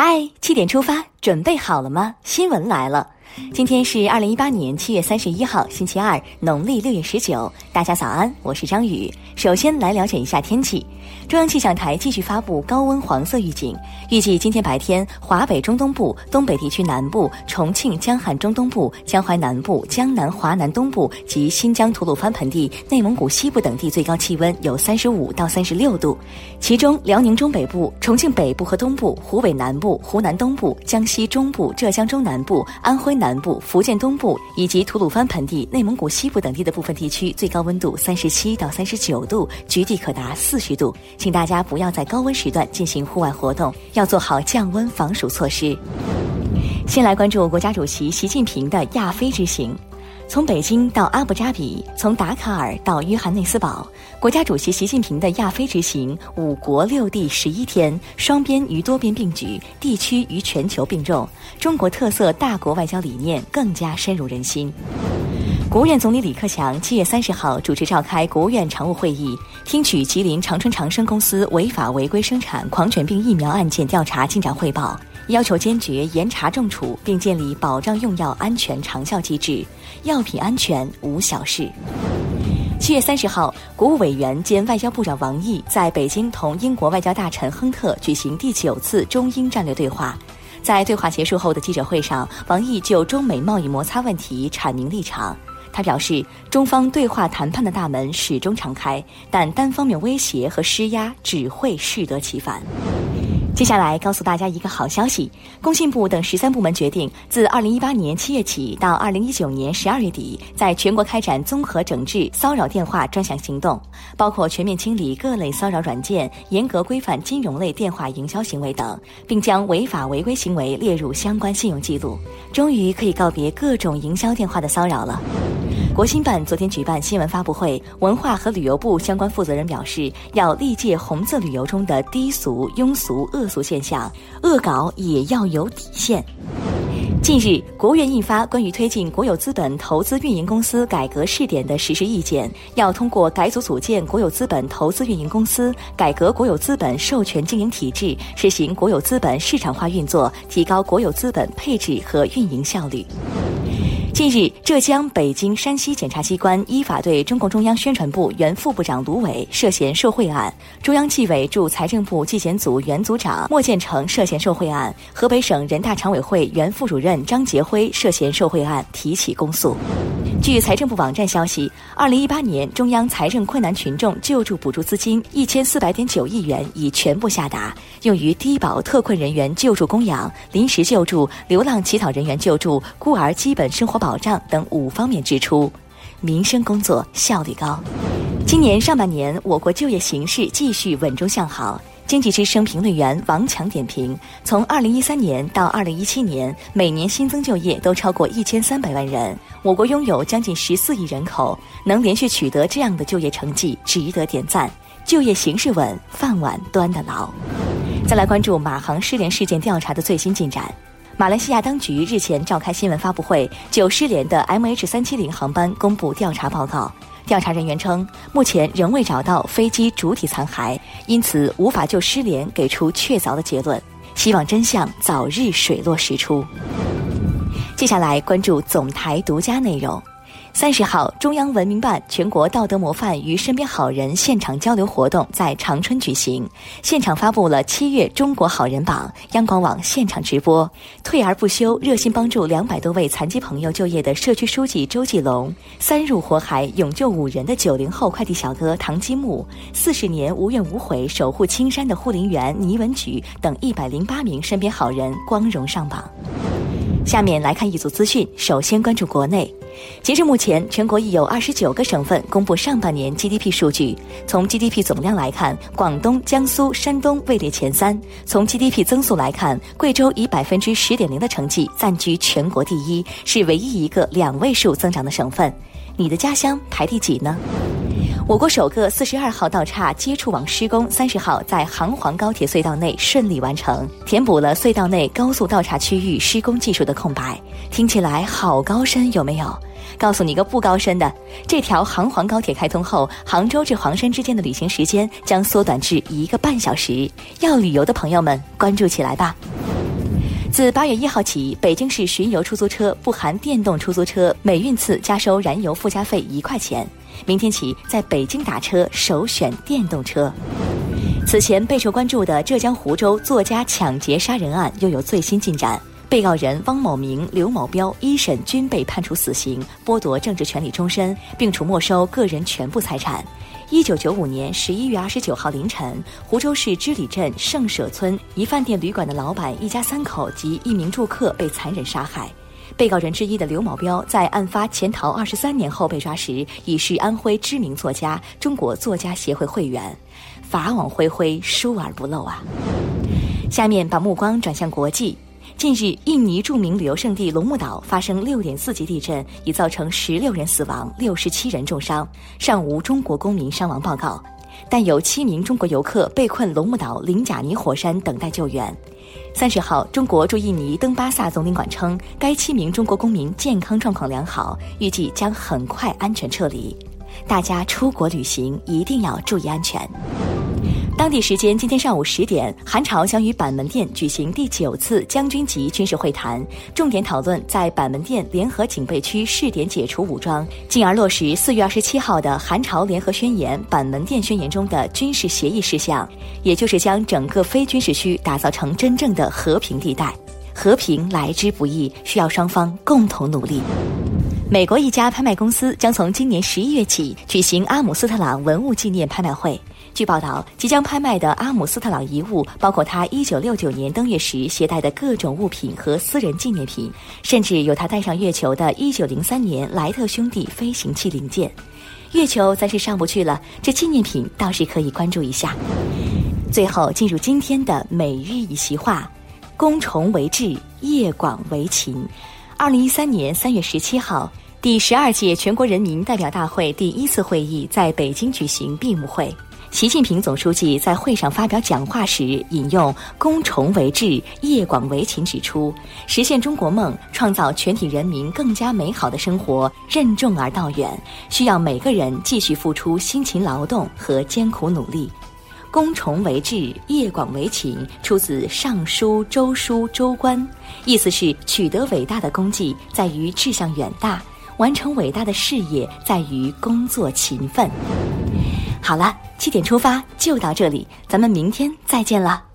嗨，七点出发，准备好了吗？新闻来了。今天是二零一八年七月三十一号，星期二，农历六月十九。大家早安，我是张宇。首先来了解一下天气。中央气象台继续发布高温黄色预警，预计今天白天，华北中东部、东北地区南部、重庆、江汉中东部、江淮南部、江南、华南东部及新疆吐鲁番盆地、内蒙古西部等地最高气温有三十五到三十六度，其中辽宁中北部、重庆北部和东部、湖北南部、湖南东部、江西中部、浙江中南部、安徽南部、福建东部以及吐鲁番盆地、内蒙古西部等地的部分地区最高温度三十七到三十九度，局地可达四十度。请大家不要在高温时段进行户外活动，要做好降温防暑措施。先来关注国家主席习近平的亚非之行，从北京到阿布扎比，从达卡尔到约翰内斯堡，国家主席习近平的亚非之行，五国六地十一天，双边与多边并举，地区与全球并重，中国特色大国外交理念更加深入人心。国务院总理李克强七月三十号主持召开国务院常务会议，听取吉林长春长生公司违法违规生产狂犬病疫苗案件调查进展汇报，要求坚决严查重处，并建立保障用药安全长效机制。药品安全无小事。七月三十号，国务委员兼外交部长王毅在北京同英国外交大臣亨特举行第九次中英战略对话。在对话结束后的记者会上，王毅就中美贸易摩擦问题阐明立场。他表示，中方对话谈判的大门始终敞开，但单方面威胁和施压只会适得其反。接下来告诉大家一个好消息：工信部等十三部门决定，自二零一八年七月起到二零一九年十二月底，在全国开展综合整治骚扰电话专项行动，包括全面清理各类骚扰软件，严格规范金融类电话营销行为等，并将违法违规行为列入相关信用记录。终于可以告别各种营销电话的骚扰了。国新办昨天举办新闻发布会，文化和旅游部相关负责人表示，要力戒红色旅游中的低俗、庸俗、恶俗现象，恶搞也要有底线。近日，国务院印发关于推进国有资本投资运营公司改革试点的实施意见，要通过改组组建国有资本投资运营公司，改革国有资本授权经营体制，实行国有资本市场化运作，提高国有资本配置和运营效率。近日，浙江、北京、山西检察机关依法对中共中央宣传部原副部长卢伟涉嫌受贿案，中央纪委驻财政部纪检组原组长莫建成涉嫌受贿案，河北省人大常委会原副主任张杰辉涉嫌受贿案提起公诉。据财政部网站消息，二零一八年中央财政困难群众救助补助资金一千四百点九亿元已全部下达，用于低保特困人员救助供养、临时救助、流浪乞讨人员救助、孤儿基本生活保保障等五方面支出，民生工作效率高。今年上半年，我国就业形势继续稳中向好。经济之声评论员王强点评：从二零一三年到二零一七年，每年新增就业都超过一千三百万人。我国拥有将近十四亿人口，能连续取得这样的就业成绩，值得点赞。就业形势稳，饭碗端得牢。再来关注马航失联事件调查的最新进展。马来西亚当局日前召开新闻发布会，就失联的 MH 三七零航班公布调查报告。调查人员称，目前仍未找到飞机主体残骸，因此无法就失联给出确凿的结论。希望真相早日水落石出。接下来关注总台独家内容。三十号，中央文明办全国道德模范与身边好人现场交流活动在长春举行，现场发布了七月中国好人榜，央广网现场直播。退而不休、热心帮助两百多位残疾朋友就业的社区书记周继龙，三入火海勇救五人的九零后快递小哥唐积木，四十年无怨无悔守护青山的护林员倪文举等一百零八名身边好人光荣上榜。下面来看一组资讯，首先关注国内。截至目前，全国已有二十九个省份公布上半年 GDP 数据。从 GDP 总量来看，广东、江苏、山东位列前三；从 GDP 增速来看，贵州以百分之十点零的成绩暂居全国第一，是唯一一个两位数增长的省份。你的家乡排第几呢？我国首个四十二号道岔接触网施工，三十号在杭黄高铁隧道内顺利完成，填补了隧道内高速道岔区域施工技术的空白。听起来好高深，有没有？告诉你个不高深的，这条杭黄高铁开通后，杭州至黄山之间的旅行时间将缩短至一个半小时。要旅游的朋友们，关注起来吧。自八月一号起，北京市巡游出租车不含电动出租车每运次加收燃油附加费一块钱。明天起，在北京打车首选电动车。此前备受关注的浙江湖州作家抢劫杀人案又有最新进展，被告人汪某明、刘某彪一审均被判处死刑，剥夺政治权利终身，并处没收个人全部财产。一九九五年十一月二十九号凌晨，湖州市织里镇圣舍村一饭店旅馆的老板一家三口及一名住客被残忍杀害。被告人之一的刘某彪在案发潜逃二十三年后被抓时，已是安徽知名作家、中国作家协会会员。法网恢恢，疏而不漏啊！下面把目光转向国际。近日，印尼著名旅游胜地龙目岛发生六点四级地震，已造成十六人死亡、六十七人重伤，尚无中国公民伤亡报告。但有七名中国游客被困龙目岛林贾尼火山等待救援。三十号，中国驻印尼登巴萨总领馆称，该七名中国公民健康状况良好，预计将很快安全撤离。大家出国旅行一定要注意安全。当地时间今天上午十点，韩朝将与板门店举行第九次将军级军事会谈，重点讨论在板门店联合警备区试点解除武装，进而落实四月二十七号的韩朝联合宣言板门店宣言中的军事协议事项，也就是将整个非军事区打造成真正的和平地带。和平来之不易，需要双方共同努力。美国一家拍卖公司将从今年十一月起举行阿姆斯特朗文物纪念拍卖会。据报道，即将拍卖的阿姆斯特朗遗物包括他1969年登月时携带的各种物品和私人纪念品，甚至有他带上月球的1903年莱特兄弟飞行器零件。月球暂时上不去了，这纪念品倒是可以关注一下。最后进入今天的每日一席话：公虫为志，业广为勤。二零一三年三月十七号，第十二届全国人民代表大会第一次会议在北京举行闭幕会。习近平总书记在会上发表讲话时引用“攻崇为志，业广为勤”，指出实现中国梦、创造全体人民更加美好的生活任重而道远，需要每个人继续付出辛勤劳动和艰苦努力。“攻崇为志，业广为勤”出自《尚书·周书·周官》，意思是取得伟大的功绩在于志向远大，完成伟大的事业在于工作勤奋。好了。七点出发就到这里，咱们明天再见了。